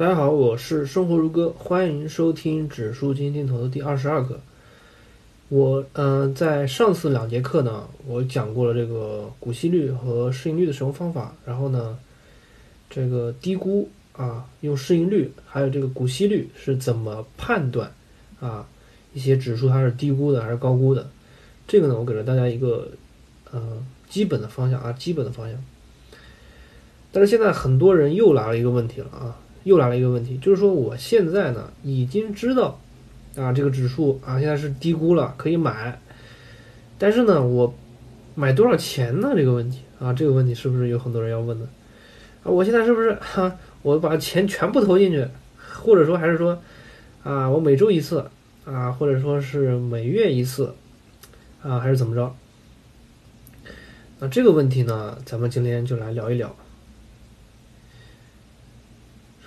大家好，我是生活如歌，欢迎收听指数基金定投的第二十二课。我嗯、在上次两节课呢，我讲过了这个股息率和市盈率的使用方法，然后呢，这个低估啊，用市盈率还有这个股息率是怎么判断啊一些指数它是低估的还是高估的？这个呢，我给了大家一个呃基本的方向啊，基本的方向。但是现在很多人又来了一个问题了啊，又来了一个问题，就是说我现在呢已经知道啊这个指数啊现在是低估了，可以买，但是呢我买多少钱呢？这个问题啊，这个问题是不是有很多人要问的？啊，我现在是不是哈、我把钱全部投进去，或者说还是说啊我每周一次啊，或者说是每月一次啊，还是怎么着？那这个问题呢，咱们今天就来聊一聊。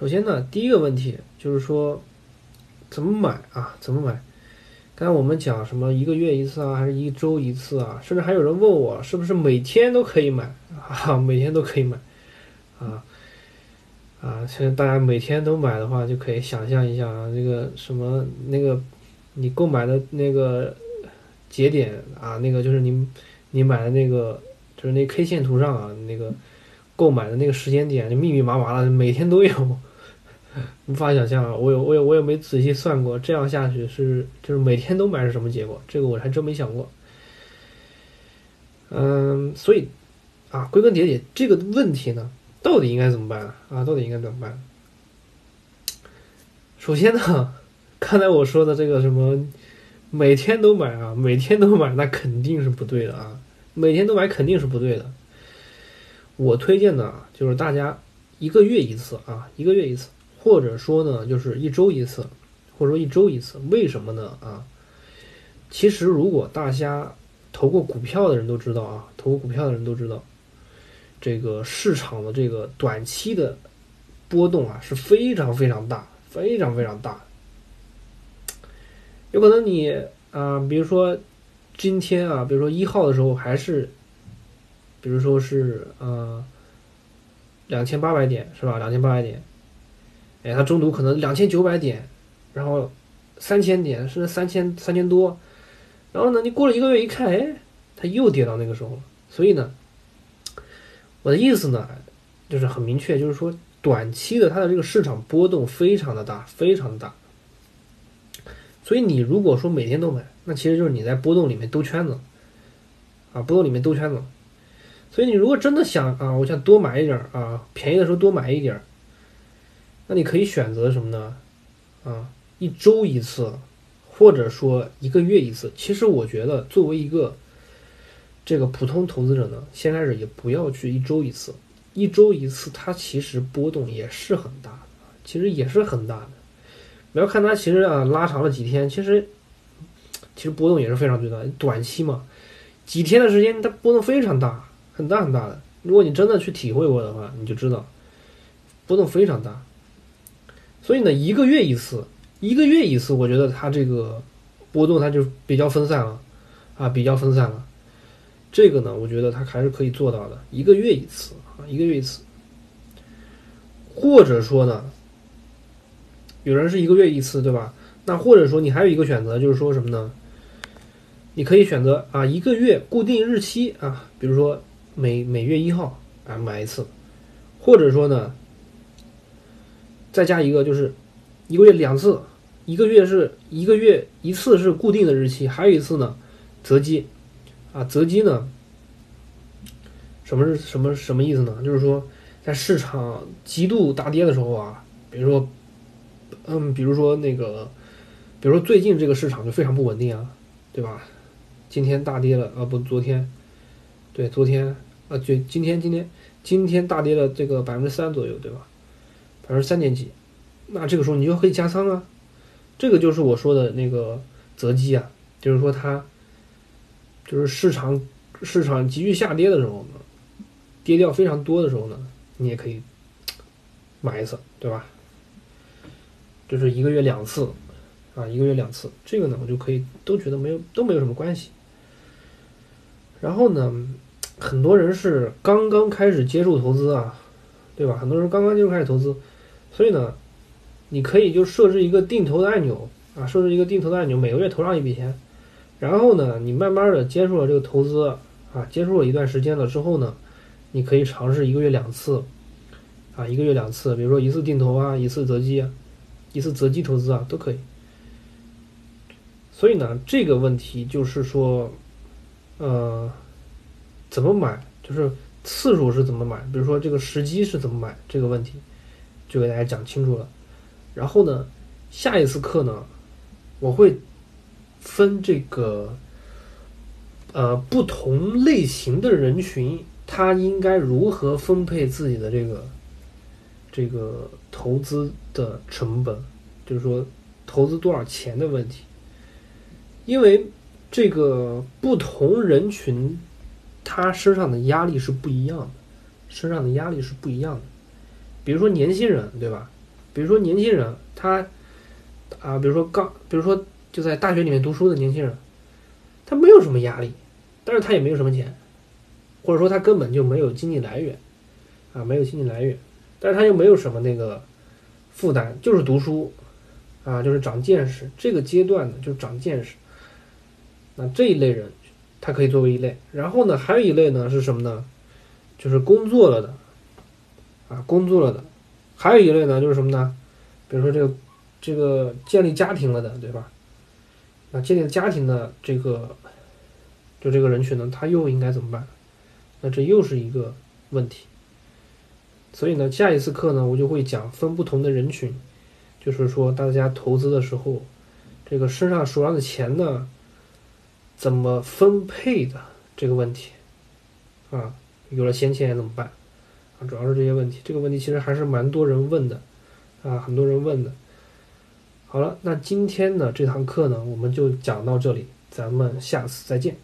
首先呢，第一个问题就是说，怎么买啊？怎么买？刚才我们讲什么一个月一次啊，还是一周一次啊？甚至还有人问我，是不是每天都可以买 啊？每天都可以买啊啊！现在大家每天都买的话，就可以想象一下啊，那个什么那个你购买的那个节点啊，那个就是你你买的那个就是那 K 线图上啊那个。购买的那个时间点就密密麻麻的，每天都有，无法想象啊！我有我有我也没仔细算过，这样下去是就是每天都买是什么结果？这个我还真没想过。嗯，所以啊，归根结底这个问题呢，到底应该怎么办啊？到底应该怎么办？首先呢，刚才我说的这个什么每天都买啊，每天都买，那肯定是不对的啊！每天都买肯定是不对的。我推荐的啊，就是大家一个月一次啊，一个月一次，或者说呢，就是一周一次，或者说一周一次。为什么呢？啊，其实如果大家投过股票的人都知道啊，投过股票的人都知道，这个市场的这个短期的波动啊是非常非常大，非常非常大。有可能你啊，比如说今天啊，比如说一号的时候还是。比如说是呃两千八百点是吧？两千八百点，哎，它中途可能两千九百点，然后三千点甚至三千三千多，然后呢，你过了一个月一看，哎，它又跌到那个时候了。所以呢，我的意思呢，就是很明确，就是说短期的它的这个市场波动非常的大，非常的大。所以你如果说每天都买，那其实就是你在波动里面兜圈子，啊，波动里面兜圈子。所以你如果真的想啊，我想多买一点啊，便宜的时候多买一点，那你可以选择什么呢？啊，一周一次，或者说一个月一次。其实我觉得作为一个这个普通投资者呢，先开始也不要去一周一次，一周一次它其实波动也是很大的，其实也是很大的。不要看它其实啊拉长了几天，其实其实波动也是非常巨大。短期嘛，几天的时间它波动非常大。很大很大的，如果你真的去体会过的话，你就知道波动非常大。所以呢，一个月一次，一个月一次，我觉得它这个波动它就比较分散了，啊，比较分散了。这个呢，我觉得它还是可以做到的，一个月一次啊，一个月一次。或者说呢，有人是一个月一次，对吧？那或者说你还有一个选择，就是说什么呢？你可以选择啊，一个月固定日期啊，比如说。每每月一号啊买一次，或者说呢，再加一个就是一个月两次，一个月是一个月一次是固定的日期，还有一次呢择机啊择机呢，什么是什么什么意思呢？就是说在市场极度大跌的时候啊，比如说嗯，比如说那个，比如说最近这个市场就非常不稳定啊，对吧？今天大跌了啊，不，昨天。对，昨天啊，就今天，今天，今天大跌了这个百分之三左右，对吧？百分之三点几，那这个时候你就可以加仓啊。这个就是我说的那个择机啊，就是说它就是市场市场急剧下跌的时候呢，跌掉非常多的时候呢，你也可以买一次，对吧？就是一个月两次啊，一个月两次，这个呢，我就可以都觉得没有都没有什么关系。然后呢？很多人是刚刚开始接触投资啊，对吧？很多人刚刚就开始投资，所以呢，你可以就设置一个定投的按钮啊，设置一个定投的按钮，每个月投上一笔钱，然后呢，你慢慢的接触了这个投资啊，接触了一段时间了之后呢，你可以尝试一个月两次，啊，一个月两次，比如说一次定投啊，一次择机啊，一次择机投资啊，都可以。所以呢，这个问题就是说，呃，怎么买，就是次数是怎么买，比如说这个时机是怎么买，这个问题。就给大家讲清楚了。然后呢，下一次课呢，我会分这个呃不同类型的人群，他应该如何分配自己的这个这个投资的成本，就是说投资多少钱的问题。因为这个不同人群，他身上的压力是不一样的，身上的压力是不一样的。比如说年轻人，对吧？比如说年轻人，他啊，比如说刚，比如说就在大学里面读书的年轻人，他没有什么压力，但是他也没有什么钱，或者说他根本就没有经济来源，啊，没有经济来源，但是他又没有什么那个负担，就是读书，啊，就是长见识。这个阶段呢，就是长见识。那这一类人，他可以作为一类。然后呢，还有一类呢是什么呢？就是工作了的，啊，工作了的。还有一类呢，就是什么呢？比如说这个这个建立家庭了的，对吧？那建立家庭的这个就这个人群呢，他又应该怎么办？那这又是一个问题。所以呢，下一次课呢，我就会讲分不同的人群，就是说大家投资的时候，这个身上手上的钱呢。怎么分配的这个问题，啊，有了闲钱怎么办？啊，主要是这些问题。这个问题其实还是蛮多人问的，啊，很多人问的。好了，那今天呢这堂课呢，我们就讲到这里，咱们下次再见。